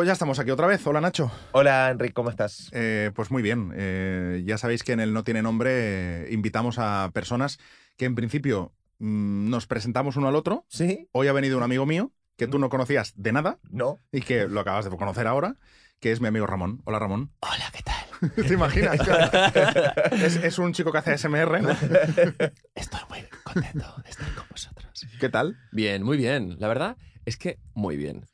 Pues ya estamos aquí otra vez. Hola Nacho. Hola Enrique, ¿cómo estás? Eh, pues muy bien. Eh, ya sabéis que en el No Tiene Nombre eh, invitamos a personas que en principio mm, nos presentamos uno al otro. ¿Sí? Hoy ha venido un amigo mío que tú no conocías de nada No. y que lo acabas de conocer ahora, que es mi amigo Ramón. Hola Ramón. Hola, ¿qué tal? ¿Te imaginas? es, es un chico que hace SMR. ¿no? Estoy muy contento de estar con vosotros. ¿Qué tal? Bien, muy bien. La verdad es que muy bien.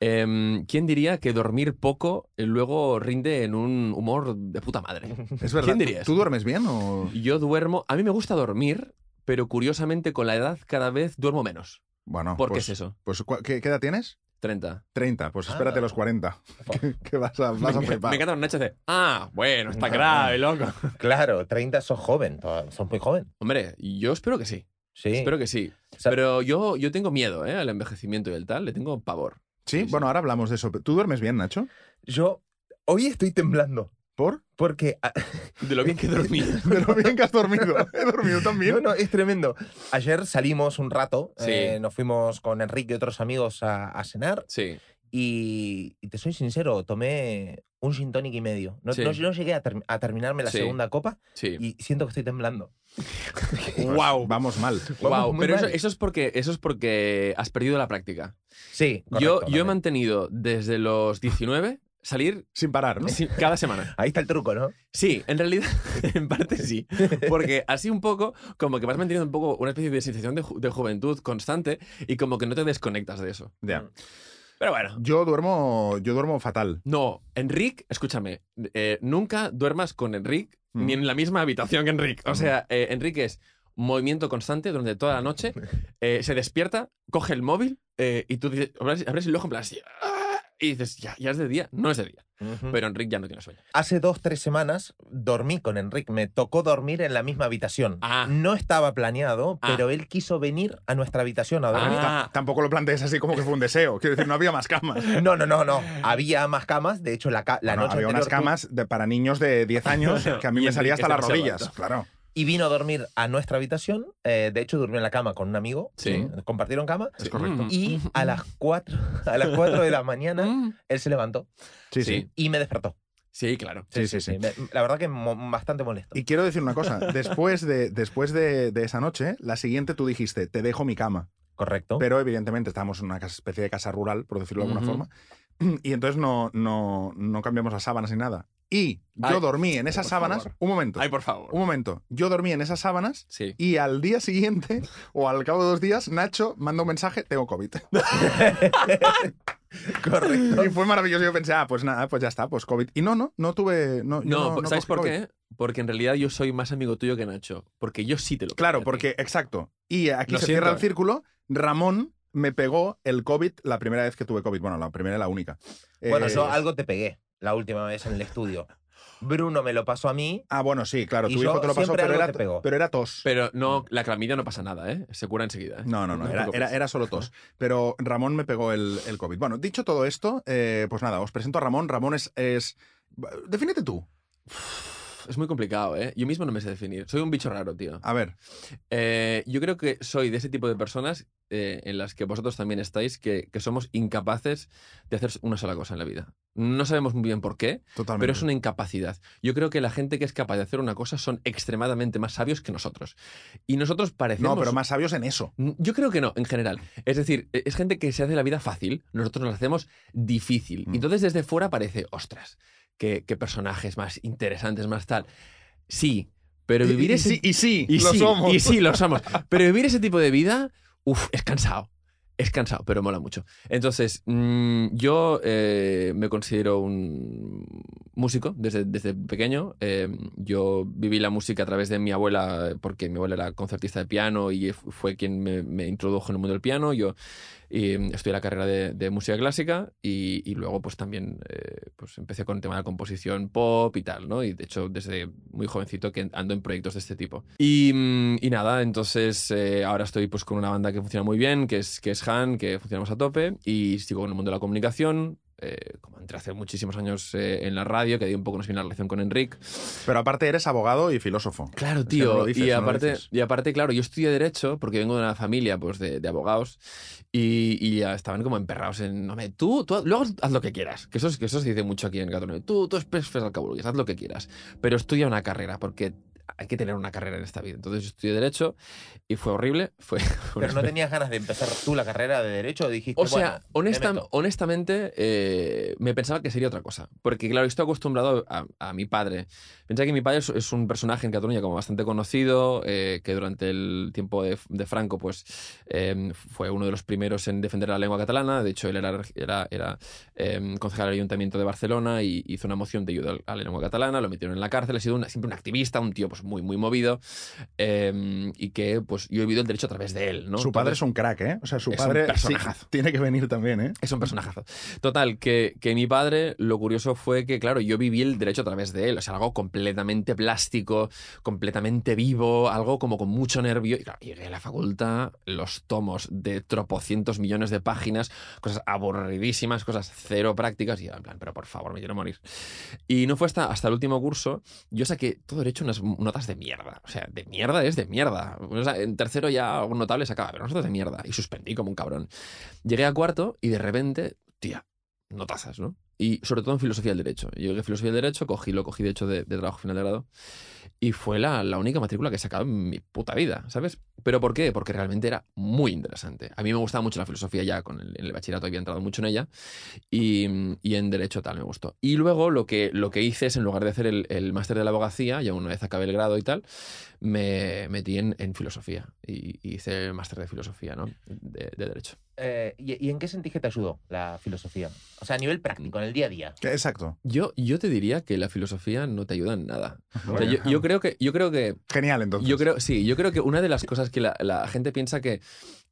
Em, ¿Quién diría que dormir poco eh, luego rinde en un humor de puta madre? Es verdad. ¿Quién diría ¿Tú, duermes bien o...? Yo duermo, a mí me gusta dormir, pero curiosamente con la edad cada vez duermo menos. Bueno, ¿Por qué pues, es eso? Pues, ¿cu- ¿qué, qué edad tienes? 30. 30. Pues espérate Ah. los 40. que, que vas a, vas a me, flipar. me encanta un de, ah, bueno, está grave, loco. Claro, 30 sos joven, sos muy joven. Hombre, yo espero que sí. Sí. Espero que sí. O sea, Pero yo, yo tengo miedo ¿eh? al envejecimiento y el tal, le tengo pavor. ¿Sí? Bueno, ahora hablamos de eso. ¿Tú duermes bien, Nacho? Yo hoy estoy temblando ¿Por? porque... ah, De lo bien que dormí. De lo bien que has dormido. He dormido también. No, no, es tremendo. Ayer salimos un rato, Sí. eh, nos fuimos con Enrique y otros amigos a, a cenar Sí. Y, y te soy sincero, tomé un gin tonic y medio. No, Sí. no- no llegué a, term- a terminarme la Sí. segunda copa Sí. y siento que estoy temblando. Pues Wow. Vamos mal. Wow, pero eso, mal. eso es porque eso es porque has perdido la práctica. Sí, yo, correcto, yo he también. mantenido desde los 19 salir Sin parar, ¿no? cada semana. Ahí está el truco, ¿no? Sí, en realidad, en parte sí. Porque así un poco, como que vas manteniendo un poco una especie de sensación de, ju- de juventud constante y como que no te desconectas de eso. Ya. Pero bueno. Yo duermo, yo duermo fatal. No, Enric, escúchame, eh, nunca duermas con Enric Mm. ni en la misma habitación que Enric. O sea, eh, Enric es movimiento constante durante toda la noche, eh, se despierta, coge el móvil eh, y tú dices, abres, abres el ojo en plan así, ¡ah! Y dices, ya, ya es de día. No es de día. Pero Enric ya no tiene sueño. Hace dos, tres semanas dormí con Enrique. Me tocó dormir en la misma habitación. Ah. No estaba planeado, Ah. pero él quiso venir a nuestra habitación a dormir. Ah. Ta- Tampoco lo plantees así como que fue un deseo. Quiero decir, no había más camas. No, no, no, no. Había más camas. De hecho, la, ca- la Bueno, noche había anterior unas camas de- para niños de 10 años que a mí me salía hasta las rodillas. Claro. Y vino a dormir a nuestra habitación. Eh, de hecho, durmió en la cama con un amigo. Sí. Compartieron cama. Es correcto. Mm. Y a las 4, a las 4 de la mañana, Mm. él se levantó Sí, sí. Y me despertó. Sí, claro. Sí, sí, sí. Me- la verdad que mo- bastante molesto. Y quiero decir una cosa. Después de, después de, de esa noche, la siguiente tú dijiste, te dejo mi cama. Correcto. Pero evidentemente estábamos en una especie de casa rural, por decirlo de alguna forma. Y entonces no, no, no cambiamos las sábanas ni nada. Y yo Ay, dormí en esas sábanas. favor. Un momento. Ay, por favor. Un momento. Yo dormí en esas sábanas Sí. y al día siguiente, o al cabo de dos días, Nacho manda un mensaje, tengo COVID. Correcto. Y fue maravilloso. Yo pensé, ah, pues nada, pues ya está, pues COVID. Y no, no, no tuve. No, yo No, no ¿sabes por COVID. qué? Porque en realidad yo soy más amigo tuyo que Nacho. Porque yo sí te lo Claro, porque, exacto. Y aquí Lo se siento. cierra el círculo. Ramón me pegó el COVID la primera vez que tuve COVID. Bueno, la primera y la única. Bueno, Eh, yo algo te pegué la última vez en el estudio. Bruno me lo pasó a mí. Ah, bueno, sí, claro. Y Tu yo hijo te lo pasó, siempre pero algo era, te pegó. pero era tos. Pero no, la clamidia no pasa nada, ¿eh? Se cura enseguida. ¿eh? No, no, no, te era, preocupes. era, era solo tos. Pero Ramón me pegó el, el COVID. Bueno, dicho todo esto, eh, pues nada, os presento a Ramón. Ramón es. es... Defínete tú. Es muy complicado, ¿eh? Yo mismo no me sé definir. Soy un bicho raro, tío. A ver. Eh, yo creo que soy de ese tipo de personas eh, en las que vosotros también estáis, que, que somos incapaces de hacer una sola cosa en la vida. No sabemos muy bien por qué, Totalmente. pero es una incapacidad. Yo creo que la gente que es capaz de hacer una cosa son extremadamente más sabios que nosotros. Y nosotros parecemos... No, pero más sabios en eso. Yo creo que no, en general. Es decir, e- es gente que se hace la vida fácil, nosotros nos la hacemos difícil. Mm. Y entonces desde fuera parece, ostras, qué, qué personajes más interesantes, más tal. Sí, pero vivir y, y ese... sí, y sí, y lo sí, somos. y sí, lo somos. Pero vivir ese tipo de vida, uff, es cansado. Es cansado, pero mola mucho. Entonces, mm, yo eh, me considero un músico desde, desde pequeño. Eh, yo viví la música a través de mi abuela, porque mi abuela era concertista de piano y fue quien me, me introdujo en el mundo del piano. Yo y, mm, estudié la carrera de, música clásica y, luego pues también eh, pues empecé con el tema de la composición pop y tal, ¿no? Y de hecho desde muy jovencito que ando en proyectos de este tipo. Y, mm, nada, entonces eh, ahora estoy pues con una banda que funciona muy bien, que es, que es Han, que funcionamos a tope y sigo en el mundo de la comunicación. Eh, como entré hace muchísimos años eh, en la radio, que di un poco una la relación con Enric. Pero aparte eres abogado y filósofo. Claro, tío. no dices, y, no aparte, dices. y aparte, claro, yo estudié Derecho porque vengo de una familia pues, de, de abogados y, y ya estaban como emperrados en. No, me, tú, tú, luego haz lo que quieras. Que eso, es- que eso se dice mucho aquí en Cataluña. Tú, tú es al cabullo, haz lo que quieras. Pero estudia una carrera porque hay que tener una carrera en esta vida. Entonces yo estudié Derecho y fue horrible. Fue Pero no tenías ganas de empezar tú la carrera de Derecho o dijiste, O sea, bueno, me honesta- meto? honestamente, eh, me pensaba que sería otra cosa. Porque, claro, estoy acostumbrado a, a mi padre. Pensaba que mi padre es, es un personaje en Cataluña como bastante conocido, eh, que durante el tiempo de, de Franco, pues, eh, fue uno de los primeros en defender la lengua catalana. De hecho, él era, era, era eh, concejal del Ayuntamiento de Barcelona y hizo una moción de ayuda a la lengua catalana, lo metieron en la cárcel. Ha sido una- siempre un activista, un tío pues, muy, muy movido eh, y que pues, yo he vivido el derecho a través de él. ¿no? Su padre Entonces- es un crack, ¿eh? O sea, su padre sí, tiene que venir también, ¿eh? Es un personajazo. Total, que, que mi padre, lo curioso fue que, claro, yo viví el derecho a través de él. O sea, algo completamente plástico, completamente vivo, algo como con mucho nervio. Y claro, llegué a la facultad, los tomos de tropocientos millones de páginas, cosas aburridísimas, cosas cero prácticas. Y yo, en plan, pero por favor, me quiero morir. Y no fue hasta, hasta el último curso, yo saqué todo derecho unas notas de mierda. O sea, de mierda es de mierda. En tercero ya algún notable sacaba, pero notas de mierda. Y suspendí como un cabrón. Llegué a cuarto y de repente, tía, notazas, ¿no? Y sobre todo en filosofía del derecho. Yo llegué a filosofía del derecho, cogí, lo cogí de hecho de, de trabajo final de grado. Y fue la, la única matrícula que he sacado en mi puta vida, ¿sabes? ¿Pero por qué? Porque realmente era muy interesante. A mí me gustaba mucho la filosofía ya, con el, en el bachillerato había entrado mucho en ella. Y, y en derecho tal, me gustó. Y luego lo que, lo que hice es, en lugar de hacer el, el máster de la abogacía, ya una vez acabé el grado y tal, me metí en, en filosofía. Y, y hice el máster de filosofía, ¿no? De, de derecho. Eh, ¿y, y en qué que te ayudó la filosofía? O sea, a nivel práctico, en el día a día. Exacto. Yo, yo te diría que la filosofía no te ayuda en nada. O sea, Bueno. yo, yo creo que, yo creo que, Genial, entonces. yo creo, sí, yo creo que una de las cosas que la, la gente piensa que,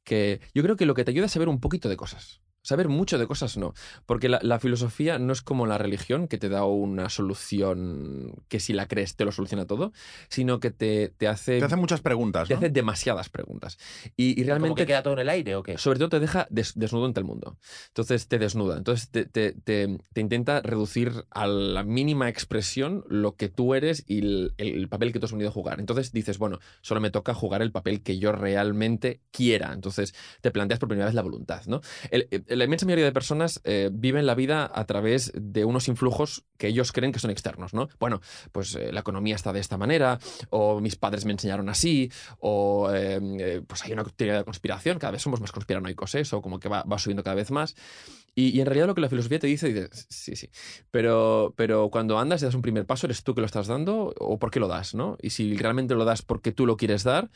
que, yo creo que lo que te ayuda es saber un poquito de cosas. Saber mucho de cosas no. Porque la, la filosofía no es como la religión que te da una solución que si la crees te lo soluciona todo, sino que te, te hace, Te hacen muchas preguntas, te ¿no? hace demasiadas preguntas. Y, y ¿Como realmente que queda todo en el aire o qué? sobre todo te deja des- desnudo ante el mundo. Entonces te desnuda. Entonces te, te- te- te intenta reducir a la mínima expresión lo que tú eres y el, el papel que tú has venido a jugar. Entonces dices, bueno, solo me toca jugar el papel que yo realmente quiera. Entonces te planteas por primera vez la voluntad. ¿no? El- el- la inmensa mayoría de personas eh, viven la vida a través de unos influjos que ellos creen que son externos. ¿no? Bueno, pues eh, la economía está de esta manera, o mis padres me enseñaron así, o eh, pues hay una teoría de conspiración, cada vez somos más conspiranoicos, eso como que va, va subiendo cada vez más. Y, en realidad lo que la filosofía te dice, dices, sí, sí, pero, pero cuando andas y das un primer paso, ¿eres tú que lo estás dando o por qué lo das? ¿no? Y si realmente lo das porque tú lo quieres dar,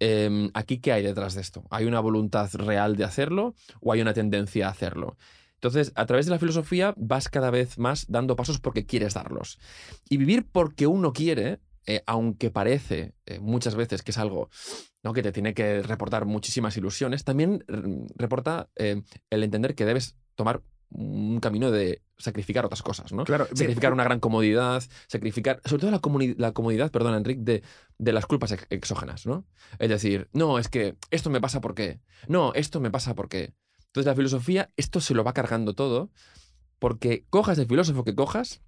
eh, ¿aquí qué hay detrás de esto? ¿Hay una voluntad real de hacerlo o hay una tendencia a hacerlo? Entonces, a través de la filosofía vas cada vez más dando pasos porque quieres darlos. Y vivir porque uno quiere, eh, aunque parece eh, muchas veces que es algo ¿no? que te tiene que reportar muchísimas ilusiones, también mm, reporta eh, el entender que debes tomar un camino de sacrificar otras cosas, ¿no? Claro, Sacrificar una gran comodidad, sacrificar, sobre todo la, la comodidad, perdón, Enrique, de, de las culpas ex- exógenas, ¿no? Es decir, no, es que esto me pasa porque, no, esto me pasa porque. Entonces la filosofía, esto se lo va cargando todo, porque cojas el filósofo que cojas,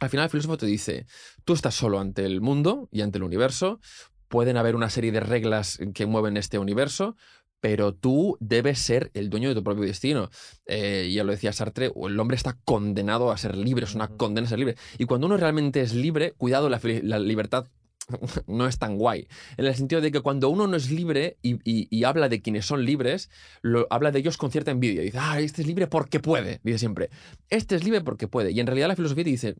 al final el filósofo te dice, tú estás solo ante el mundo y ante el universo, pueden haber una serie de reglas que mueven este universo, pero tú debes ser el dueño de tu propio destino. Eh, ya lo decía Sartre, el hombre está condenado a ser libre, es una condena a ser libre. Y cuando uno realmente es libre, cuidado, la, libertad no es tan guay. En el sentido de que cuando uno no es libre y, y- y habla de quienes son libres, lo, habla de ellos con cierta envidia. Dice, ah, este es libre porque puede, dice siempre. Este es libre porque puede. Y en realidad la filosofía te dice,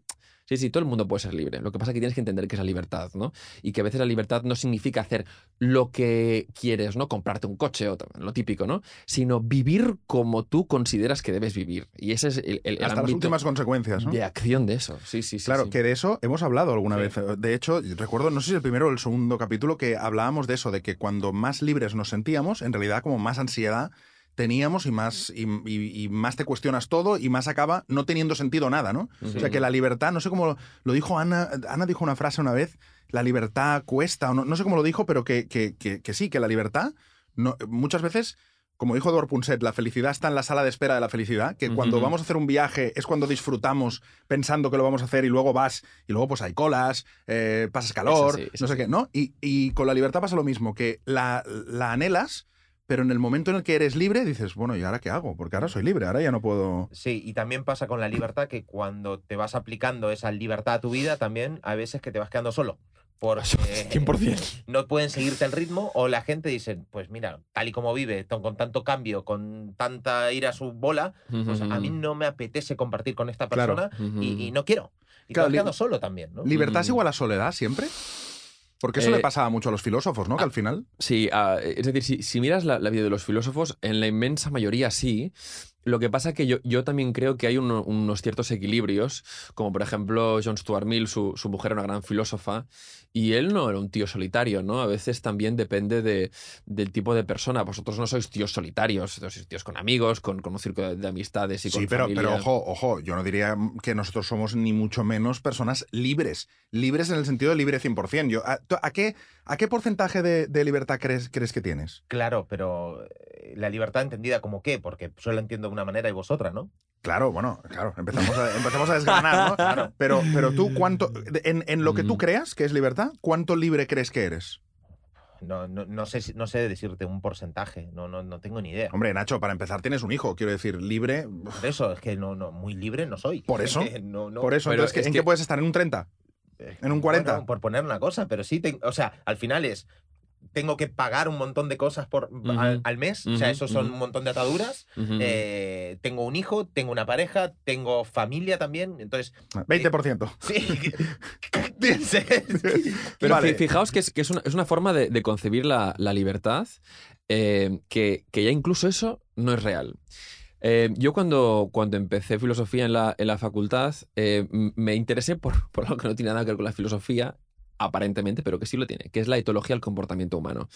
sí, sí, todo el mundo puede ser libre. Lo que pasa es que tienes que entender que es la libertad, ¿no? Y que a veces la libertad no significa hacer lo que quieres, ¿no? Comprarte un coche o lo típico, ¿no? Sino vivir como tú consideras que debes vivir. Y ese es el, el- el Hasta las últimas consecuencias, ¿no? de acción de eso. Sí, sí, sí. Claro, sí. que de eso hemos hablado alguna Sí. vez. De hecho, recuerdo, no sé si el primero o el segundo capítulo, que hablábamos de eso, de que cuando más libres nos sentíamos, en realidad como más ansiedad teníamos y más, y, y- y más te cuestionas todo y más acaba no teniendo sentido nada, ¿no? O sea, que la libertad, no sé cómo lo, dijo Ana, Ana dijo una frase una vez, la libertad cuesta, o no, no sé cómo lo dijo, pero que, que, que- que sí, que la libertad no, muchas veces como dijo Edward Punset, la felicidad está en la sala de espera de la felicidad, que cuando vamos a hacer un viaje es cuando disfrutamos pensando que lo vamos a hacer y luego vas y luego pues hay colas, eh, pasas calor, sí, no sé qué, ¿no? Y, y con la libertad pasa lo mismo, que la, la anhelas, pero en el momento en el que eres libre dices, bueno, ¿y ahora qué hago? Porque ahora soy libre, ahora ya no puedo... Sí, y también pasa con la libertad que cuando te vas aplicando esa libertad a tu vida, también hay veces que te vas quedando solo. Porque 100%. no pueden seguirte el ritmo o la gente dice, pues mira, tal y como vive, con tanto cambio, con tanta ir a su bola, pues a mí no me apetece compartir con esta Claro. persona y, y no quiero. Y Claro, te vas quedando solo también, ¿no? ¿Libertad es Mm. igual a soledad siempre? Porque eso Eh, le pasaba mucho a los filósofos, ¿no? Que al final... Sí, ah, es decir, si, si miras la, la vida de los filósofos, en la inmensa mayoría sí. Lo que pasa que yo, yo también creo que hay uno- unos ciertos equilibrios, como por ejemplo John Stuart Mill, su, su mujer era una gran filósofa, y él no era un tío solitario, ¿no? A veces también depende de, del tipo de persona. Vosotros no sois tíos solitarios, sois tíos con amigos, con, con un círculo de, de amistades y con Sí, pero, familia. pero ojo, ojo, yo no diría que nosotros somos ni mucho menos personas libres. Libres en el sentido de libre 100%. Yo, ¿a, qué, ¿A qué porcentaje de, de libertad crees, crees que tienes? Claro, pero eh, la libertad entendida como qué, porque yo la entiendo de una manera y vos otra, ¿no? Claro, bueno, claro, empezamos a, empezamos a desgranar, ¿no? Claro. Pero, pero tú, ¿cuánto, en, en lo que tú Mm. creas que es libertad, ¿cuánto libre crees que eres? No, no, no sé, no sé decirte un porcentaje, no, no, no tengo ni idea. Hombre, Nacho, para empezar tienes un hijo, quiero decir, libre. Por eso, es que no, no, muy libre no soy. ¿Por eso? no, no. Por eso, pero entonces, ¿qué- es ¿en que- qué puedes estar? ¿En un 30? Eh, en un 40. bueno, por poner una cosa, pero sí, te- o sea, al final es, tengo que pagar un montón de cosas por, Ujú. al, al mes, o sea, eso son un montón de ataduras. Eh, tengo un hijo, tengo una pareja, tengo familia también, entonces, 20%. sí. Pero Vale. fi- fijaos que es, que es, una, es una forma de, de concebir la, la libertad eh, que, que ya incluso eso no es real. Eh, yo cuando, cuando empecé filosofía en la, en la facultad eh, me interesé por, por algo que no tiene nada que ver con la filosofía, aparentemente, pero que sí lo tiene, que es la etología del comportamiento humano.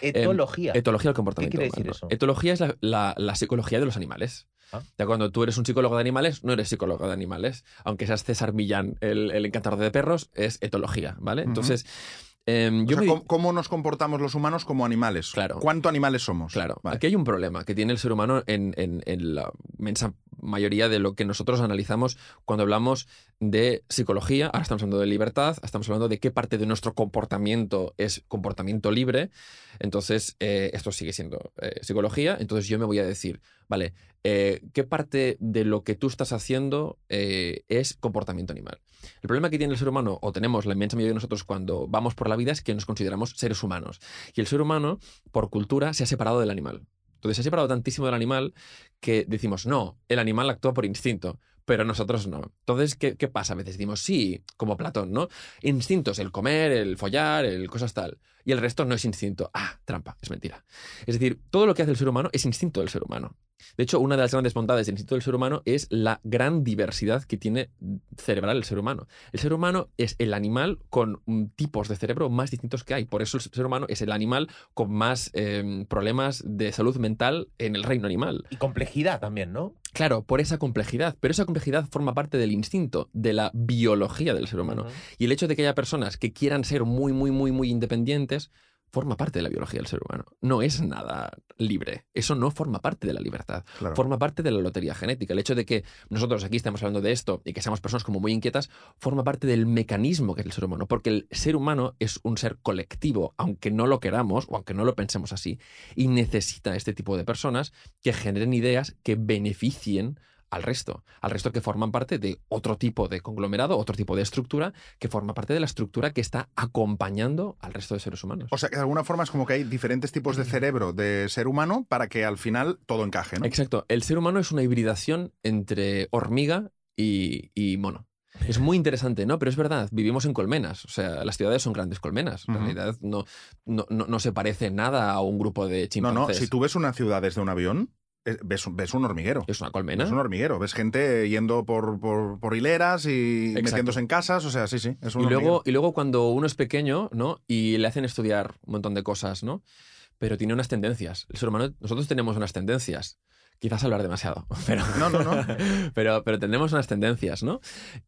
Etología. Etología del comportamiento quiere decir humano. eso? Etología es la, la- la psicología de los animales. Ah. Ya cuando tú eres un psicólogo de animales, no eres psicólogo de animales. Aunque seas César Millán, el, el encantador de perros, es etología, ¿vale? Entonces, em, O yo sea, me- ¿cómo, cómo nos comportamos los humanos como animales? Claro. ¿Cuánto animales somos? Claro, Vale. aquí hay un problema que tiene el ser humano en, en- en la inmensa mayoría de lo que nosotros analizamos cuando hablamos de psicología. Ahora estamos hablando de libertad, estamos hablando de qué parte de nuestro comportamiento es comportamiento libre. Entonces, eh, esto sigue siendo eh, psicología. Entonces, yo me voy a decir, vale, eh, ¿qué parte de lo que tú estás haciendo eh, es comportamiento animal? El problema que tiene el ser humano, o tenemos la inmensa mayoría de nosotros cuando vamos por la vida, es que nos consideramos seres humanos. Y el ser humano, por cultura, se ha separado del animal. Entonces se ha separado tantísimo del animal que decimos, no, el animal actúa por instinto, pero nosotros no. Entonces, ¿qué, qué pasa? A veces decimos, sí, como Platón, ¿no? Instintos, el comer, el follar, el cosas tal. Y el resto no es instinto. Ah, trampa, es mentira. Es decir, todo lo que hace el ser humano es instinto del ser humano. De hecho, una de las grandes bondades del instinto del ser humano es la gran diversidad que tiene cerebral el ser humano. El ser humano es el animal con mm, tipos de cerebro más distintos que hay. Por eso el ser humano es el animal con más eh, problemas de salud mental en el reino animal. Y complejidad también, ¿no? Claro, por esa complejidad. Pero esa complejidad forma parte del instinto, de la biología del ser humano. Y el hecho de que haya personas que quieran ser muy, muy, muy, muy independientes forma parte de la biología del ser humano. No es nada libre. Eso no forma parte de la libertad. Claro. Forma parte de la lotería genética. El hecho de que nosotros aquí estemos hablando de esto y que seamos personas como muy inquietas, forma parte del mecanismo que es el ser humano. Porque el ser humano es un ser colectivo, aunque no lo queramos o aunque no lo pensemos así, y necesita este tipo de personas que generen ideas que beneficien al resto, al resto que forman parte de otro tipo de conglomerado, otro tipo de estructura, que forma parte de la estructura que está acompañando al resto de seres humanos. O sea, que de alguna forma es como que hay diferentes tipos de cerebro de ser humano para que al final todo encaje, ¿no? Exacto. El ser humano es una hibridación entre hormiga y, y mono. Es muy interesante, ¿no? Pero es verdad, vivimos en colmenas. O sea, las ciudades son grandes colmenas. En realidad no, no, no, no se parece nada a un grupo de No, chimpancés. no, si tú ves una ciudad desde un avión, ves, un- ves un hormiguero. Es una colmena. Es un hormiguero. Ves gente yendo por, por, por hileras y Exacto. metiéndose en casas. O sea, sí, sí. Es un Y luego, y luego cuando uno es pequeño, ¿no? Y le hacen estudiar un montón de cosas, ¿no? Pero tiene unas tendencias. El ser humano, nosotros tenemos unas tendencias. Quizás hablar demasiado, pero... No, no, no. pero, pero tenemos unas tendencias, ¿no?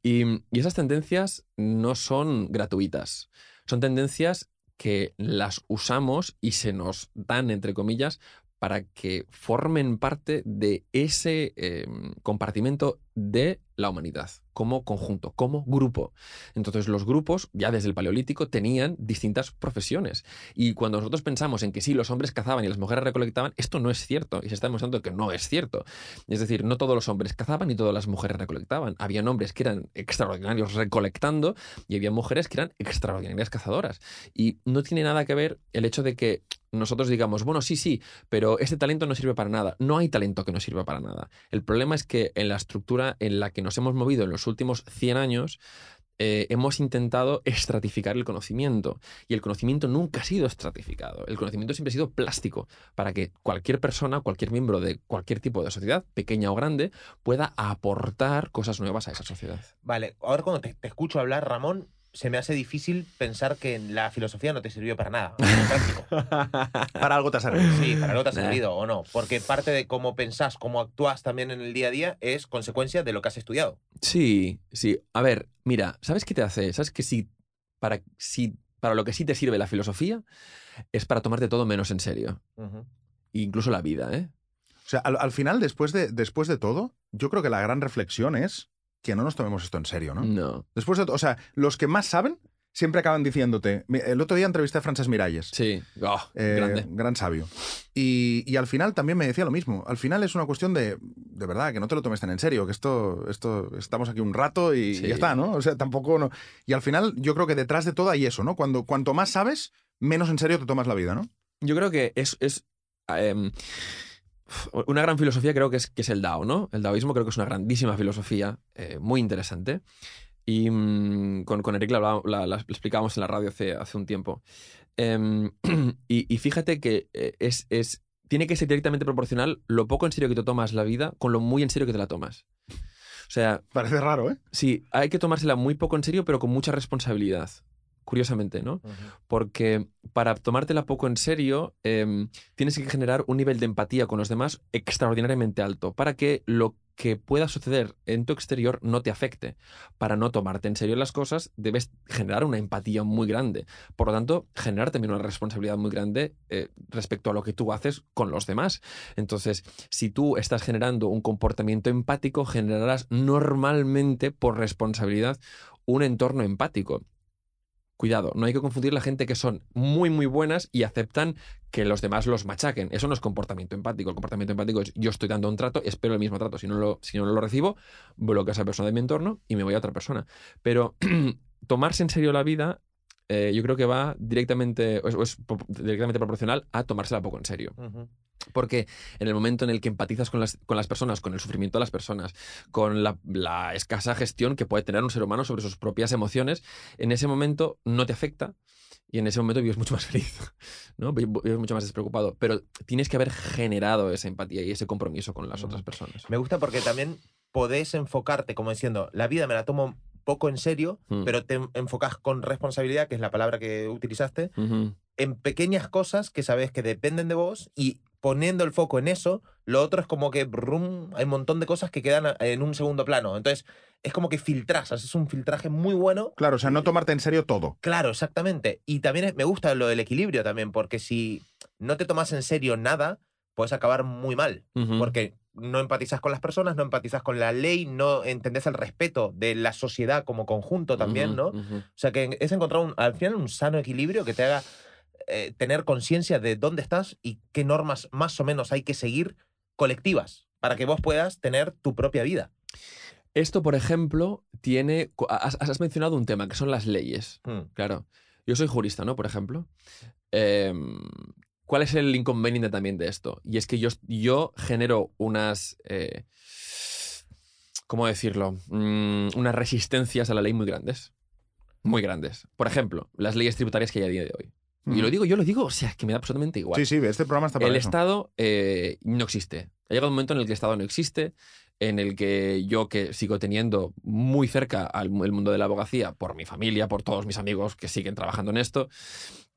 Y, y esas tendencias no son gratuitas. Son tendencias que las usamos y se nos dan, entre comillas, para que formen parte de ese eh, compartimento de la humanidad, como conjunto, como grupo. Entonces los grupos, ya desde el Paleolítico, tenían distintas profesiones. Y cuando nosotros pensamos en que sí, los hombres cazaban y las mujeres recolectaban, esto no es cierto. Y se está demostrando que no es cierto. Es decir, no todos los hombres cazaban y todas las mujeres recolectaban. Había hombres que eran extraordinarios recolectando y había mujeres que eran extraordinarias cazadoras. Y no tiene nada que ver el hecho de que nosotros digamos, bueno, sí, sí, pero este talento no sirve para nada. No hay talento que no sirva para nada. El problema es que en la estructura en la que nos hemos movido en los últimos 100 años, eh, hemos intentado estratificar el conocimiento. Y el conocimiento nunca ha sido estratificado. El conocimiento siempre ha sido plástico para que cualquier persona, cualquier miembro de cualquier tipo de sociedad, pequeña o grande, pueda aportar cosas nuevas a esa sociedad. Vale, ahora cuando te, te escucho hablar, Ramón, se me hace difícil pensar que la filosofía no te sirvió para nada. en práctico. Para algo te ha servido. Sí, para algo te ha servido o no. Porque parte de cómo pensás, cómo actúas también en el día a día es consecuencia de lo que has estudiado. Sí, sí. A ver, mira, ¿sabes qué te hace? ¿Sabes que sí, para, sí, para lo que sí te sirve la filosofía es para tomarte todo menos en serio? Incluso la vida, ¿eh? O sea, al, al final, después de, después de todo, yo creo que la gran reflexión es que no nos tomemos esto en serio, ¿no? No. Después de o sea, los que más saben siempre acaban diciéndote. El otro día entrevisté a Frances Miralles. Sí. Oh, eh, grande. gran sabio. Y, y al final también me decía lo mismo. Al final es una cuestión de, de verdad, que no te lo tomes tan en serio, que esto, esto estamos aquí un rato y, Sí. y ya está, ¿no? O sea, tampoco. No. Y al final yo creo que detrás de todo hay eso, ¿no? Cuando, cuanto más sabes, menos en serio te tomas la vida, ¿no? Yo creo que es, es em, una gran filosofía, creo que es, que es el Dao, ¿no? El Daoísmo creo que es una grandísima filosofía, eh, muy interesante. Y mm, con, con Eric la, la- la- la explicábamos en la radio hace, hace un tiempo. Em, y, y fíjate que eh, es, es, tiene que ser directamente proporcional lo poco en serio que te tomas la vida con lo muy en serio que te la tomas. O sea, Parece raro, ¿eh? sí, hay que tomársela muy poco en serio, pero con mucha responsabilidad. Curiosamente, ¿no? Porque para tomártela poco en serio em, tienes que generar un nivel de empatía con los demás extraordinariamente alto para que lo que pueda suceder en tu exterior no te afecte. Para no tomarte en serio las cosas debes generar una empatía muy grande. Por lo tanto, generar también una responsabilidad muy grande eh, respecto a lo que tú haces con los demás. Entonces, si tú estás generando un comportamiento empático, generarás normalmente por responsabilidad un entorno empático. Cuidado, no hay que confundir la gente que son muy, muy buenas y aceptan que los demás los machaquen. Eso no es comportamiento empático. El comportamiento empático es yo estoy dando un trato, espero el mismo trato. Si no lo, si no lo recibo, bloqueo a esa persona de mi entorno y me voy a otra persona. Pero tomarse en serio la vida, eh, yo creo que va directamente, o es, directamente proporcional a tomársela poco en serio. Porque en el momento en el que empatizas con las, con las personas, con el sufrimiento de las personas, con la, la escasa gestión que puede tener un ser humano sobre sus propias emociones, en ese momento no te afecta y en ese momento vives mucho más feliz, ¿no? Vi- Vives mucho más despreocupado. Pero tienes que haber generado esa empatía y ese compromiso con las Mm. otras personas. Me gusta porque también podés enfocarte como diciendo, la vida me la tomo poco en serio, Mm. pero te enfocas con responsabilidad, que es la palabra que utilizaste, Ujú. en pequeñas cosas que sabes que dependen de vos y poniendo el foco en eso, lo otro es como que brum, hay un montón de cosas que quedan en un segundo plano. Entonces, es como que filtras, haces un filtraje muy bueno. Claro, o sea, no tomarte en serio todo. Claro, exactamente. Y también es- me gusta lo del equilibrio también, porque si no te tomas en serio nada, puedes acabar muy mal. Porque no empatizas con las personas, no empatizas con la ley, no entendés el respeto de la sociedad como conjunto también, ¿no? O sea, que es encontrar un- al final un sano equilibrio que te haga eh, tener conciencia de dónde estás y qué normas más o menos hay que seguir colectivas para que vos puedas tener tu propia vida. Esto, por ejemplo, tiene. Has, has mencionado un tema que son las leyes. Mm, Claro. Yo soy jurista, ¿no? Por ejemplo. Em, ¿Cuál es el inconveniente también de esto? Y es que yo, yo genero unas. eh, ¿Cómo decirlo? Mm, unas resistencias a la ley muy grandes. Muy grandes. Por ejemplo, las leyes tributarias que hay a día de hoy. Y lo digo, yo lo digo, o sea, que me da absolutamente igual. Sí, sí, este programa está para El eso. Estado eh, no existe. Ha llegado un momento en el que el Estado no existe, en el que yo que sigo teniendo muy cerca al el mundo de la abogacía por mi familia, por todos mis amigos que siguen trabajando en esto,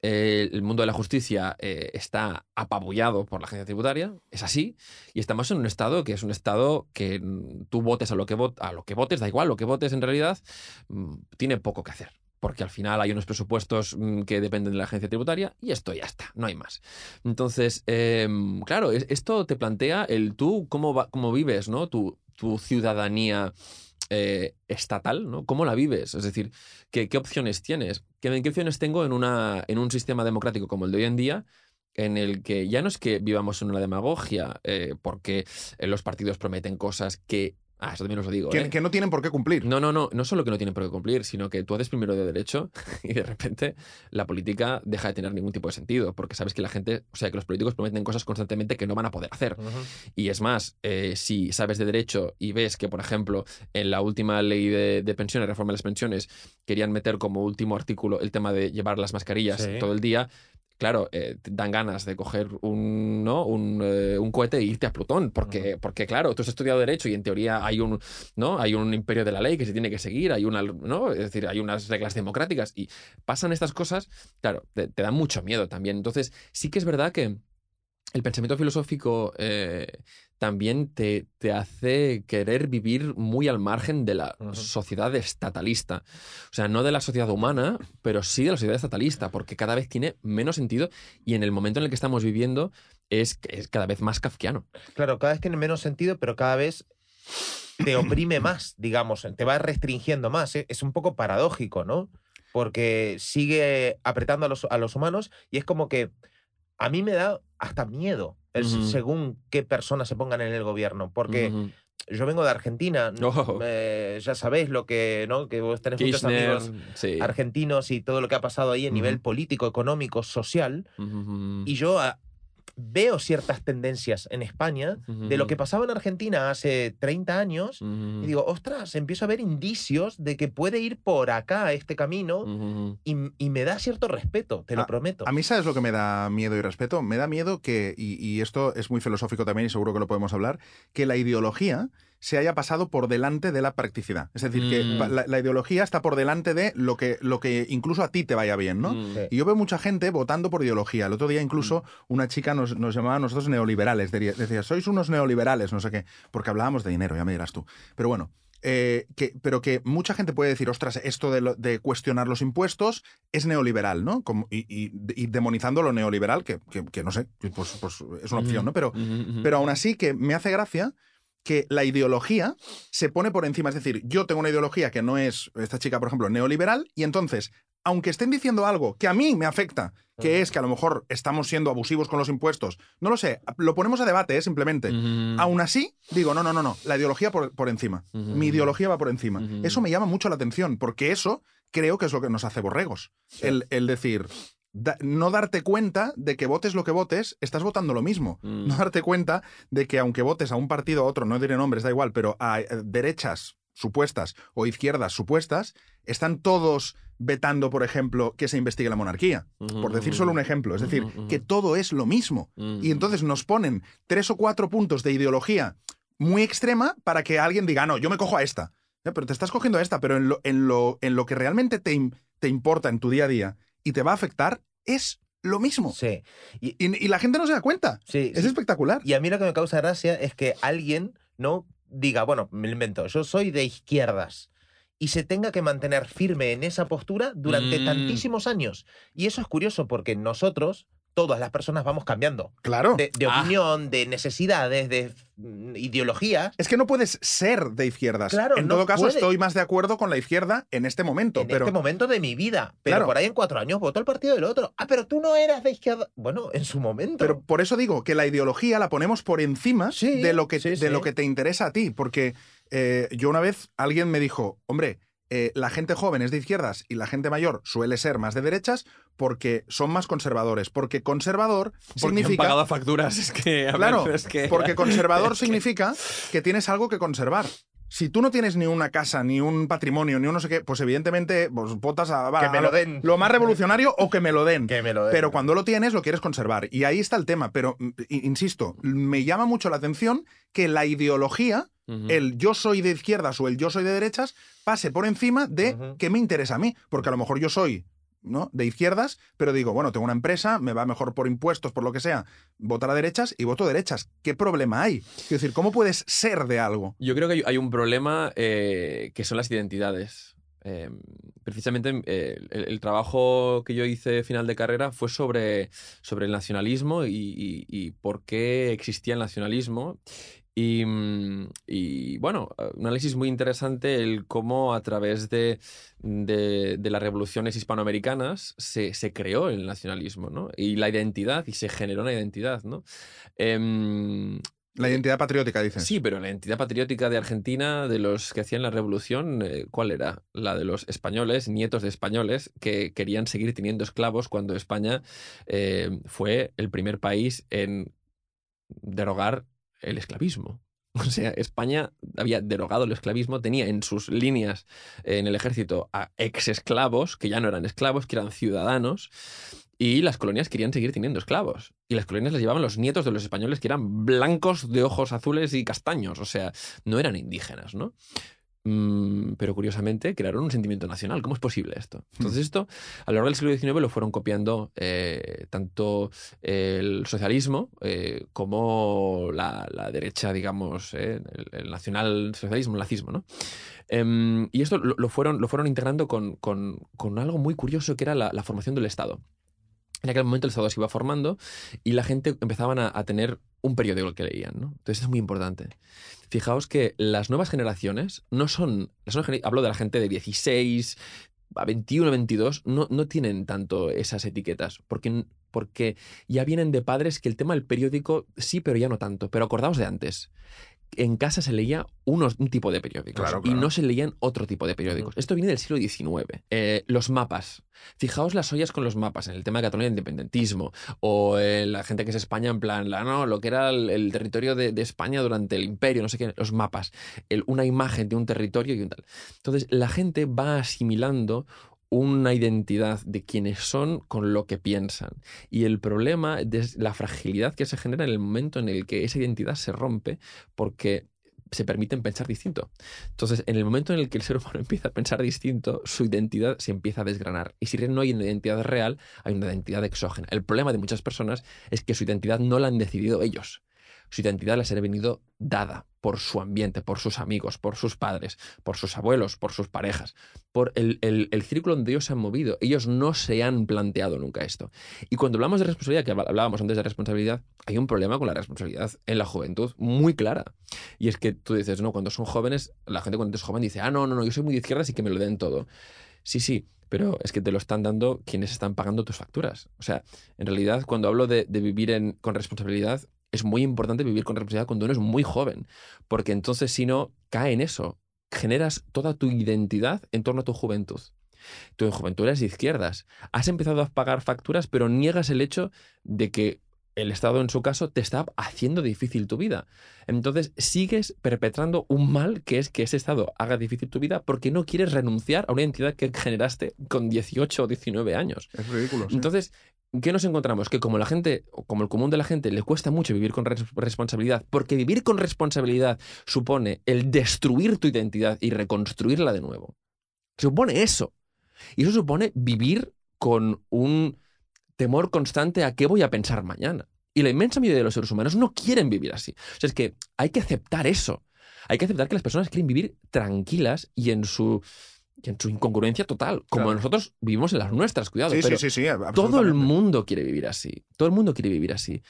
eh, el mundo de la justicia eh, está apabullado por la agencia tributaria, es así, y estamos en un Estado que es un Estado que mm, tú votes a lo que, vot- a lo que votes, da igual lo que votes en realidad, mm, tiene poco que hacer. Porque al final hay unos presupuestos mm, que dependen de la agencia tributaria y esto ya está, no hay más. Entonces, em, claro, es- esto te plantea el tú, cómo, va- cómo vives, ¿no? Tu, tu ciudadanía eh, estatal, ¿no? ¿Cómo la vives? Es decir, ¿qué, qué opciones tienes? ¿Qué, qué opciones tengo en, una, en un sistema democrático como el de hoy en día? en el que ya no es que vivamos en una demagogia, eh, porque los partidos prometen cosas que... Ah, eso también os lo digo. Que, ¿eh? que no tienen por qué cumplir. No, no, no, no solo que no tienen por qué cumplir, sino que tú haces primero de derecho y de repente la política deja de tener ningún tipo de sentido, porque sabes que la gente, o sea, que los políticos prometen cosas constantemente que no van a poder hacer. Y es más, eh, si sabes de derecho y ves que, por ejemplo, en la última ley de, de pensiones, reforma de las pensiones, querían meter como último artículo el tema de llevar las mascarillas Sí. todo el día, claro, eh, dan ganas de coger un, ¿no? un, eh, un cohete e irte a Plutón, porque, porque claro, tú has estudiado derecho y en teoría hay un, ¿no? hay un imperio de la ley que se tiene que seguir, hay una, ¿no? es decir, hay unas reglas democráticas y pasan estas cosas, claro, te, te dan mucho miedo también. Entonces, sí que es verdad que el pensamiento filosófico eh, también te, te hace querer vivir muy al margen de la sociedad estatalista. O sea, no de la sociedad humana, pero sí de la sociedad estatalista, porque cada vez tiene menos sentido y en el momento en el que estamos viviendo es, es cada vez más kafkiano. Claro, cada vez tiene menos sentido, pero cada vez te oprime más, digamos, te va restringiendo más. ¿eh? Es un poco paradójico, ¿no? Porque sigue apretando a los, a los humanos y es como que a mí me da hasta miedo el- según qué personas se pongan en el gobierno. Porque yo vengo de Argentina, Oh. eh, ya sabéis lo que, ¿no? Que vos tenés muchos Kirchner, amigos sí. argentinos y todo lo que ha pasado ahí a nivel político, económico, social. Y yo veo ciertas tendencias en España de lo que pasaba en Argentina hace 30 años. Y digo, ostras, empiezo a ver indicios de que puede ir por acá este camino y, y me da cierto respeto, te lo A- prometo. A mí, ¿sabes lo que me da miedo y respeto? Me da miedo que, y, y esto es muy filosófico también y seguro que lo podemos hablar, que la ideología se haya pasado por delante de la practicidad. Es decir, que Mm. la, la ideología está por delante de lo que, lo que incluso a ti te vaya bien, ¿no? Mm. Y yo veo mucha gente votando por ideología. El otro día incluso una chica nos, nos llamaba a nosotros neoliberales. Decía, sois unos neoliberales, no sé qué. Porque hablábamos de dinero, ya me dirás tú. Pero bueno, eh, que, pero que mucha gente puede decir, ostras, esto de, lo- de cuestionar los impuestos es neoliberal, ¿no? Como, y, y- y demonizando lo neoliberal, que, que- que no sé, pues, pues es una opción, ¿no? Pero, pero aún así que me hace gracia que la ideología se pone por encima. Es decir, yo tengo una ideología que no es, esta chica, por ejemplo, neoliberal, y entonces, aunque estén diciendo algo que a mí me afecta, que es que a lo mejor estamos siendo abusivos con los impuestos, no lo sé, lo ponemos a debate, ¿eh? simplemente. Aún así, digo, no, no, no, no, la ideología por, por encima. Mi ideología va por encima. Eso me llama mucho la atención, porque eso creo que es lo que nos hace borregos. El, el decir, da- no darte cuenta de que votes lo que votes, estás votando lo mismo. Mm. No darte cuenta de que aunque votes a un partido o a otro, no diré nombres, da igual, pero a eh, derechas supuestas o izquierdas supuestas, están todos vetando, por ejemplo, que se investigue la monarquía. Por decir solo un ejemplo. Es decir, que todo es lo mismo. Mm. Y entonces nos ponen tres o cuatro puntos de ideología muy extrema para que alguien diga, "Ah, no, yo me cojo a esta. Pero te estás cogiendo a esta, pero en lo, en lo, en lo que realmente te, te importa en tu día a día y te va a afectar, es lo mismo. Sí. Y, Y, y la gente no se da cuenta. sí, Es sí. espectacular. Y a mí lo que me causa gracia es que alguien no diga, bueno, me lo invento, yo soy de izquierdas y se tenga que mantener firme en esa postura durante Mm. tantísimos años. Y eso es curioso porque nosotros, todas las personas, vamos cambiando Claro. de, de Ah. opinión, de necesidades, de mm, ideologías. Es que no puedes ser de izquierdas. Claro, en no todo caso, estoy más de acuerdo con la izquierda en este momento. En pero este momento de mi vida. Pero Claro. por ahí en cuatro años voto al partido del otro. Ah, pero tú no eras de izquierda. Bueno, en su momento. Pero por eso digo que la ideología la ponemos por encima Sí, de, lo que, sí, de sí. lo que te interesa a ti. Porque eh, yo una vez alguien me dijo, hombre, eh, la gente joven es de izquierdas y la gente mayor suele ser más de derechas porque son más conservadores. Porque conservador Porque han significa... pagado facturas, es que a Claro, veces que... porque conservador significa que tienes algo que conservar. Si tú no tienes ni una casa, ni un patrimonio, ni un no sé qué, pues evidentemente pues, votas a, Que me lo den. lo más revolucionario o que me lo den. que me lo den. Pero cuando lo tienes, lo quieres conservar. Y ahí está el tema. Pero, mm, insisto, me llama mucho la atención que la ideología, el yo soy de izquierdas o el yo soy de derechas, pase por encima de Ujú. qué me interesa a mí. Porque a lo mejor yo soy ¿no? de izquierdas, pero digo, bueno, tengo una empresa, me va mejor por impuestos, por lo que sea, votar a derechas y voto derechas. ¿Qué problema hay? Quiero decir, ¿cómo puedes ser de algo? Yo creo que hay, hay un problema eh, que son las identidades. Eh, precisamente eh, el, el trabajo que yo hice final de carrera fue sobre, sobre el nacionalismo y, y- y por qué existía el nacionalismo. Y, mm, y, bueno, un análisis muy interesante el cómo a través de, de- de las revoluciones hispanoamericanas se, se creó el nacionalismo, ¿no? Y la identidad, y se generó una identidad, ¿no? Em, La identidad patriótica, dices. Sí, pero la identidad patriótica de Argentina, de los que hacían la revolución, eh, ¿cuál era? La de los españoles, nietos de españoles, que querían seguir teniendo esclavos cuando España eh, fue el primer país en derogar el esclavismo. O sea, España había derogado el esclavismo, tenía en sus líneas en el ejército a ex esclavos, que ya no eran esclavos, que eran ciudadanos, y las colonias querían seguir teniendo esclavos. Y las colonias las llevaban los nietos de los españoles, que eran blancos de ojos azules y castaños, o sea, no eran indígenas, ¿no? Mm, pero curiosamente crearon un sentimiento nacional. ¿Cómo es posible esto? Entonces esto, a lo largo del siglo XIX lo fueron copiando eh, tanto el socialismo eh, como la, la derecha, digamos, eh, el, el nacionalsocialismo, el nazismo, ¿no? Em, y esto lo, lo fueron, lo fueron integrando con, con- con algo muy curioso que era la, la formación del Estado. En aquel momento el Estado se iba formando y la gente empezaban a, a tener un periódico que leían, ¿no? Entonces es muy importante. Fijaos que las nuevas generaciones no son... hablo de la gente de 16 a 21, 22, no, no tienen tanto esas etiquetas, porque, porque ya vienen de padres que el tema del periódico sí, pero ya no tanto. Pero acordaos de antes. En casa se leía unos, un tipo de periódicos Claro, y no se leían otro tipo de periódicos. Esto viene del siglo XIX. Eh, los mapas. Fijaos las ollas con los mapas en el tema de Cataluña y independentismo o eh, la gente que es España en plan, la, no, lo que era el, el territorio de, de España durante el imperio, no sé qué, los mapas, el- una imagen de un territorio y un tal. Entonces la gente va asimilando una identidad de quienes son con lo que piensan. Y el problema es la fragilidad que se genera en el momento en el que esa identidad se rompe porque se permiten pensar distinto. Entonces, en el momento en el que el ser humano empieza a pensar distinto, su identidad se empieza a desgranar. Y si no hay una identidad real, hay una identidad exógena. El problema de muchas personas es que su identidad no la han decidido ellos. Su identidad les ha venido dada por su ambiente, por sus amigos, por sus padres, por sus abuelos, por sus parejas, por el, el- el círculo donde ellos se han movido. Ellos no se han planteado nunca esto. Y cuando hablamos de responsabilidad, que habl- hablábamos antes de responsabilidad, hay un problema con la responsabilidad en la juventud muy clara. Y es que tú dices, no, cuando son jóvenes, la gente cuando es joven dice, ah, no, no, no, yo soy muy de izquierdas y que me lo den todo. Sí, sí, pero es que te lo están dando quienes están pagando tus facturas. O sea, en realidad, cuando hablo de, vivir con responsabilidad, es muy importante vivir con responsabilidad cuando uno es muy joven, porque entonces si no, cae en eso. Generas toda tu identidad en torno a tu juventud. Tu juventud eres de izquierdas. Has empezado a pagar facturas, pero niegas el hecho de que el Estado, en su caso, te está haciendo difícil tu vida. Entonces, sigues perpetrando un mal que es que ese Estado haga difícil tu vida porque no quieres renunciar a una identidad que generaste con 18 o 19 años. Es ridículo. sí. Entonces, ¿qué nos encontramos? Que como la gente, o como el común de la gente, le cuesta mucho vivir con res- responsabilidad, porque vivir con responsabilidad supone el destruir tu identidad y reconstruirla de nuevo. Supone eso. Y eso supone vivir con un temor constante a qué voy a pensar mañana. Y la inmensa mayoría de los seres humanos no quieren vivir así. O sea, es que hay que aceptar eso. Hay que aceptar que las personas quieren vivir tranquilas y en su, y en su incongruencia total, como Claro. nosotros vivimos en las nuestras, cuidado. Sí, pero sí, sí, todo el mundo quiere vivir así. Todo el mundo quiere vivir así.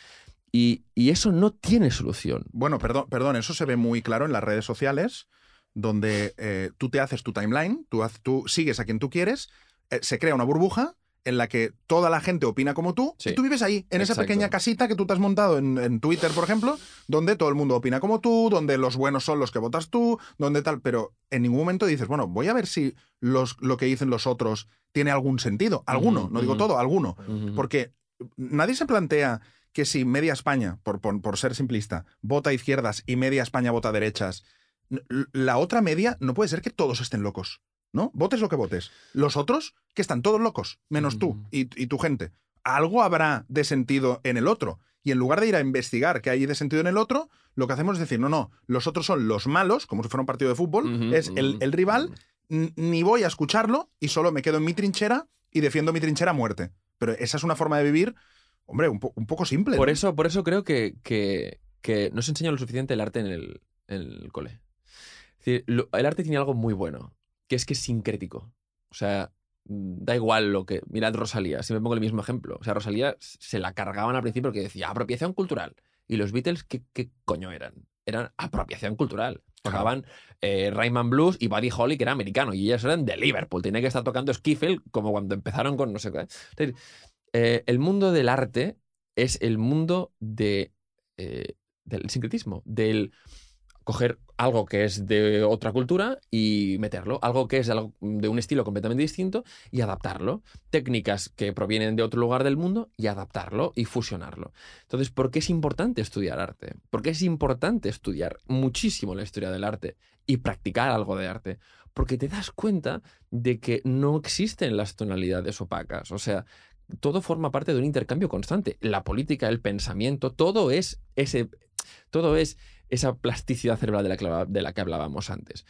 Y, y eso no tiene solución. Bueno, perdón, perdón, eso se ve muy claro en las redes sociales, donde eh, tú te haces tu timeline, tú, tú sigues a quien tú quieres, eh, se crea una burbuja en la que toda la gente opina como tú, Sí. y tú vives ahí, en esa pequeña casita que tú te has montado en, en Twitter, por ejemplo, donde todo el mundo opina como tú, donde los buenos son los que votas tú, donde tal, pero en ningún momento dices, bueno, voy a ver si los, lo que dicen los otros tiene algún sentido. Alguno, no digo todo, alguno. Porque nadie se plantea que si media España, por, por, por ser simplista, vota izquierdas y media España vota derechas, la otra media no puede ser que todos estén locos, ¿no? Votes lo que votes. Los otros, que están todos locos, menos tú Mm. y, y tu gente. Algo habrá de sentido en el otro. Y en lugar de ir a investigar qué hay de sentido en el otro, lo que hacemos es decir, no, no, los otros son los malos, como si fuera un partido de fútbol, es el, rival, ni voy a escucharlo y solo me quedo en mi trinchera y defiendo mi trinchera a muerte. Pero esa es una forma de vivir, hombre, un, po- un poco simple. Por ¿no? eso, por eso creo que, que, que no se enseña lo suficiente el arte en el, en el cole. Es decir, lo- el arte tiene algo muy bueno, que es que es sincrético. O sea, mm, da igual lo que... Mirad Rosalía, si me pongo el mismo ejemplo. O sea, Rosalía se la cargaban al principio porque decía apropiación cultural. Y los Beatles, ¿qué, qué coño eran? Eran apropiación cultural. Tocaban eh, Rayman Blues y Buddy Holly, que era americano, y ellos eran de Liverpool. Tenía que estar tocando Skiffle como cuando empezaron con no sé qué. Entonces, eh, el mundo del arte es el mundo de, eh, del sincretismo, del coger algo que es de otra cultura y meterlo, algo que es de, un estilo completamente distinto y adaptarlo, técnicas que provienen de otro lugar del mundo y adaptarlo y fusionarlo. Entonces, ¿por qué es importante estudiar arte? ¿Por qué es importante estudiar muchísimo la historia del arte y practicar algo de arte? Porque te das cuenta de que no existen las tonalidades opacas, o sea, todo forma parte de un intercambio constante. La política, el pensamiento, todo es ese, todo es esa plasticidad cerebral de la, que, hablábamos antes.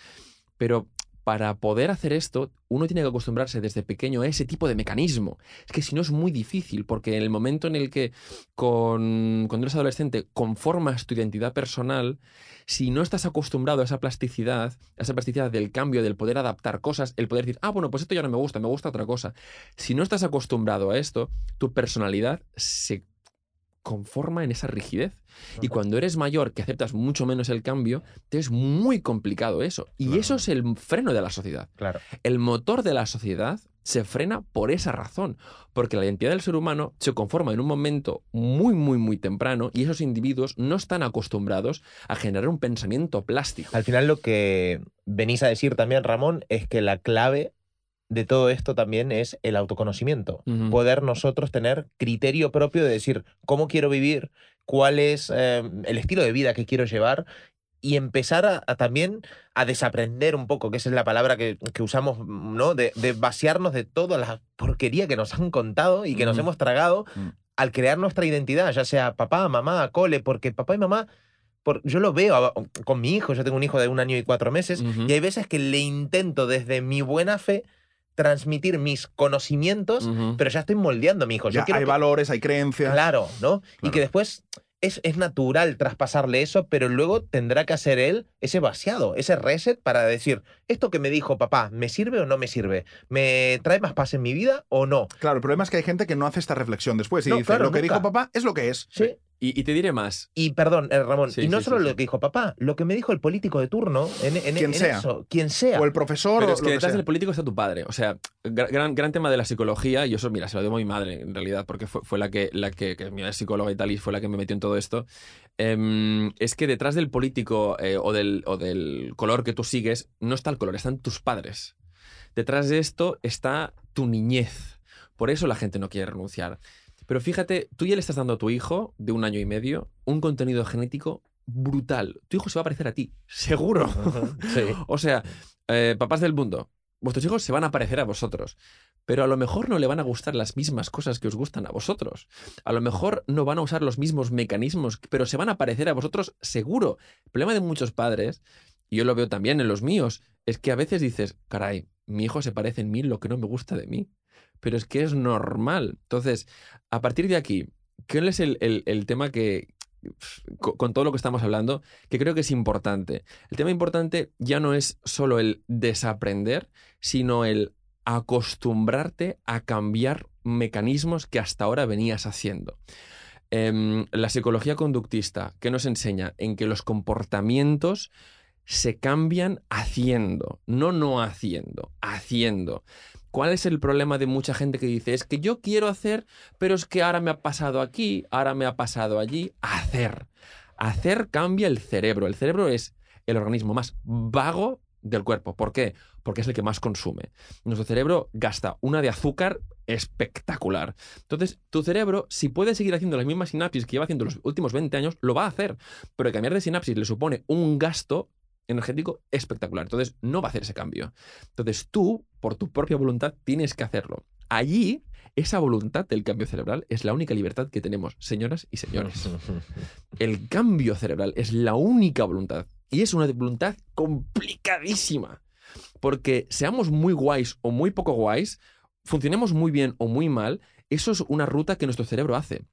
Pero para poder hacer esto, uno tiene que acostumbrarse desde pequeño a ese tipo de mecanismo. Es que si no es muy difícil, porque en el momento en el que con, cuando eres adolescente conformas tu identidad personal, si no estás acostumbrado a esa plasticidad, a esa plasticidad del cambio, del poder adaptar cosas, el poder decir, ah, bueno, pues esto ya no me gusta, me gusta otra cosa. Si no estás acostumbrado a esto, tu personalidad se conforma en esa rigidez. Y cuando eres mayor, que aceptas mucho menos el cambio, te es muy complicado eso. Y Claro. eso es el freno de la sociedad. Claro. El motor de la sociedad se frena por esa razón, porque la identidad del ser humano se conforma en un momento muy, muy, muy temprano y esos individuos no están acostumbrados a generar un pensamiento plástico. Al final lo que venís a decir también, Ramón, es que la clave de todo esto también es el autoconocimiento. Poder nosotros tener criterio propio de decir cómo quiero vivir, cuál es eh, el estilo de vida que quiero llevar y empezar a, a también a desaprender un poco, que esa es la palabra que, que usamos, ¿no? De, de vaciarnos de toda la porquería que nos han contado y que nos hemos tragado Mm. al crear nuestra identidad, ya sea papá, mamá, cole, porque papá y mamá, por, yo lo veo con mi hijo, yo tengo un hijo de un año y cuatro meses, Ujú. y hay veces que le intento desde mi buena fe transmitir mis conocimientos, pero ya estoy moldeando a mi hijo. Yo Ya hay que- valores, hay creencias. Claro, ¿no? Y que después es, es natural traspasarle eso, pero luego tendrá que hacer él ese vaciado, ese reset para decir, esto que me dijo papá, ¿me sirve o no me sirve? ¿Me trae más paz en mi vida o no? Claro, el problema es que hay gente que no hace esta reflexión después y No, dice, claro, lo que dijo papá es lo que es. Sí. Y, y te diré más. Y perdón, eh, Ramón, Sí, y no sí, solo sí, lo sí. que dijo papá, lo que me dijo el político de turno en, en- Quien en sea. eso, quien sea. O el profesor Pero o es que lo que detrás sea. del político está tu padre. O sea, gra- gran, gran tema de la psicología, y eso, mira, se lo debo a mi madre, en realidad, porque fue, fue la que, la que, que mi madre es psicóloga y tal, y fue la que me metió en todo esto. Em, es que detrás del político eh, o, del, o del color que tú sigues, no está el color, están tus padres. Detrás de esto está tu niñez. Por eso la gente no quiere renunciar. Pero fíjate, tú ya le estás dando a tu hijo de un año y medio un contenido genético brutal. Tu hijo se va a parecer a ti, seguro. Sí. O sea, eh, papás del mundo, vuestros hijos se van a parecer a vosotros, pero a lo mejor no le van a gustar las mismas cosas que os gustan a vosotros. A lo mejor no van a usar los mismos mecanismos, pero se van a parecer a vosotros seguro. El problema de muchos padres, y yo lo veo también en los míos, es que a veces dices, caray, mi hijo se parece en mí lo que no me gusta de mí. Pero es que es normal. Entonces, a partir de aquí, ¿cuál es el, el- el tema que, con, todo lo que estamos hablando, que creo que es importante? El tema importante ya no es solo el desaprender, sino el acostumbrarte a cambiar mecanismos que hasta ahora venías haciendo. Em, la psicología conductista, ¿qué nos enseña? En que los comportamientos se cambian haciendo, no no haciendo, haciendo. ¿Cuál es el problema de mucha gente que dice, es que yo quiero hacer, pero es que ahora me ha pasado aquí, ahora me ha pasado allí? Hacer. Hacer cambia el cerebro. El cerebro es el organismo más vago del cuerpo. ¿Por qué? Porque es el que más consume. Nuestro cerebro gasta una de azúcar espectacular. Entonces, tu cerebro, si puede seguir haciendo las mismas sinapsis que lleva haciendo los últimos 20 años, lo va a hacer. Pero cambiar de sinapsis le supone un gasto energético espectacular. Entonces, no va a hacer ese cambio. Entonces, tú, por tu propia voluntad, tienes que hacerlo. Allí, esa voluntad del cambio cerebral es la única libertad que tenemos, señoras y señores. El cambio cerebral es la única voluntad. Y es una voluntad complicadísima. Porque seamos muy guays o muy poco guays, funcionemos muy bien o muy mal, eso es una ruta que nuestro cerebro hace.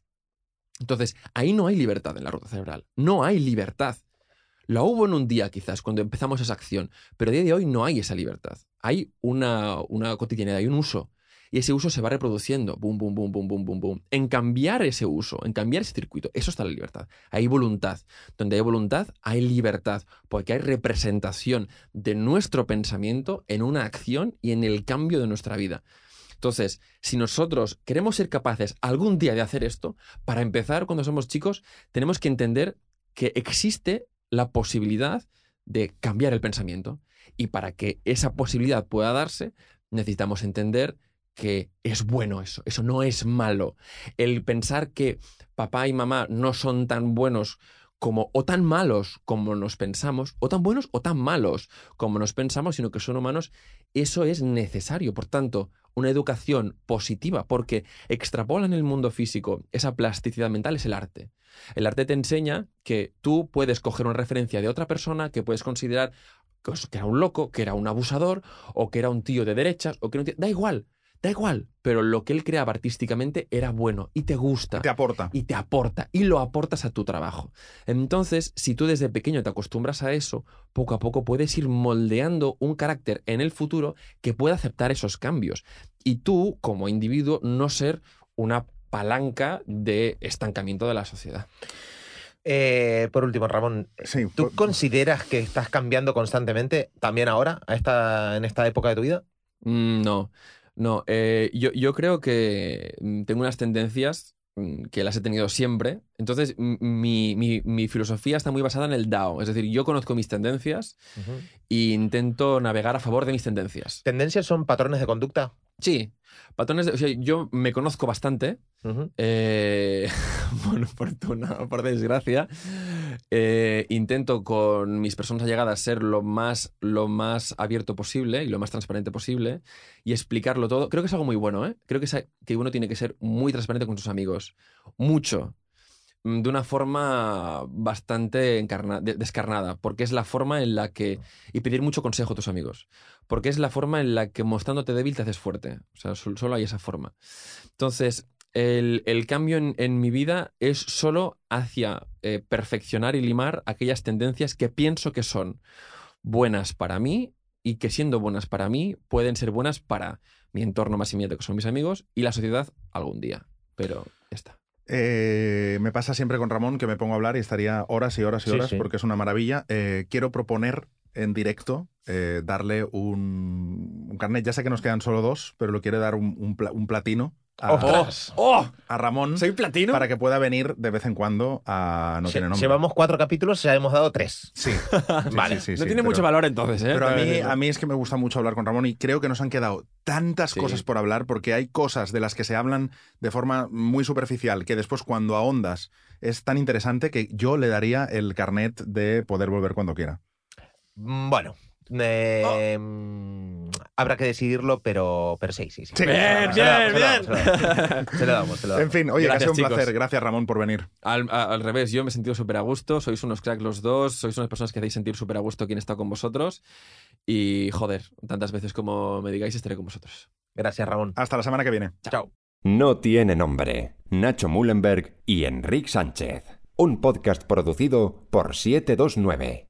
Entonces, ahí no hay libertad en la ruta cerebral. No hay libertad. La hubo en un día quizás, cuando empezamos esa acción, pero a día de hoy no hay esa libertad. Hay una, una cotidianidad, hay un uso. Y ese uso se va reproduciendo, boom, boom, boom, boom, boom, boom, boom. En cambiar ese uso, en cambiar ese circuito, eso está la libertad. Hay voluntad. Donde hay voluntad, hay libertad, porque hay representación de nuestro pensamiento en una acción y en el cambio de nuestra vida. Entonces, si nosotros queremos ser capaces algún día de hacer esto, para empezar, cuando somos chicos, tenemos que entender que existe la posibilidad de cambiar el pensamiento. Y para que esa posibilidad pueda darse, necesitamos entender que es bueno eso, eso no es malo. El pensar que papá y mamá no son tan buenos como o tan malos como nos pensamos, o tan buenos o tan malos como nos pensamos, sino que son humanos, eso es necesario. Por tanto, una educación positiva, porque extrapola en el mundo físico esa plasticidad mental, es el arte. El arte te enseña que tú puedes coger una referencia de otra persona que puedes considerar que era un loco, que era un abusador, o que era un tío de derechas, o que no Da igual, Da igual, pero lo que él creaba artísticamente era bueno y te gusta. Te aporta. Y te aporta. Y lo aportas a tu trabajo. Entonces, si tú desde pequeño te acostumbras a eso, poco a poco puedes ir moldeando un carácter en el futuro que pueda aceptar esos cambios. Y tú, como individuo, no ser una palanca de estancamiento de la sociedad. Eh, por último, Ramón, Sí, ¿tú por- consideras que estás cambiando constantemente también ahora, a esta, en esta época de tu vida? Mm, No, no. eh, yo, yo creo que mm, tengo unas tendencias mm, que las he tenido siempre. Entonces, mi, mi- mi filosofía está muy basada en el DAO. Es decir, yo conozco mis tendencias e intento navegar a favor de mis tendencias. ¿Tendencias son patrones de conducta? Sí, patrones de... O sea, yo me conozco bastante. Eh, por fortuna o por desgracia, eh, intento con mis personas allegadas ser lo más, lo más abierto posible y lo más transparente posible y explicarlo todo. Creo que es algo muy bueno, ¿eh? Creo que, es- que uno tiene que ser muy transparente con sus amigos. Mucho. Mm, De una forma bastante encarna- descarnada, porque es la forma en la que... Y pedir mucho consejo a tus amigos, porque es la forma en la que mostrándote débil te haces fuerte. O sea, sol- solo hay esa forma. Entonces, el, el cambio en, en mi vida es solo hacia eh, perfeccionar y limar aquellas tendencias que pienso que son buenas para mí y que siendo buenas para mí pueden ser buenas para mi entorno más inmediato, que son mis amigos, y la sociedad algún día. Pero ya está. Eh, me pasa siempre con Ramón que me pongo a hablar y estaría horas y horas y horas sí. porque es una maravilla. Eh, quiero proponer en directo eh, darle un, un carnet. Ya sé que nos quedan solo dos, pero lo quiere dar un, un pla- un platino a, ¡Ostras! ¡Oh! a Ramón ¿Soy platino? para que pueda venir de vez en cuando a No tiene nombre. Llevamos cuatro capítulos, ya hemos dado tres. Sí, Vale. sí, sí, no sí, tiene pero- mucho valor entonces, ¿eh? Pero a mí, a mí es que me gusta mucho hablar con Ramón y creo que nos han quedado tantas Sí. cosas por hablar porque hay cosas de las que se hablan de forma muy superficial que después cuando ahondas es tan interesante que yo le daría el carnet de poder volver cuando quiera. Mm, Bueno, eh, mm, habrá que decidirlo, pero, pero sí, sí, sí. Sí. Bien, damos, bien, se lo damos, se lo damos. Se lo damos, se lo En fin, oye, Gracias, que ha sido un chicos. placer. Gracias Ramón por venir. Al, a- al revés, yo me he sentido súper a gusto, sois unos cracks los dos, sois unas personas que hacéis sentir súper a gusto quien está con vosotros y joder, tantas veces como me digáis estaré con vosotros. Gracias, Ramón. Hasta la semana que viene. Chao. No tiene nombre. Nacho Mullenberg y Enrique Sánchez. Un podcast producido por 729.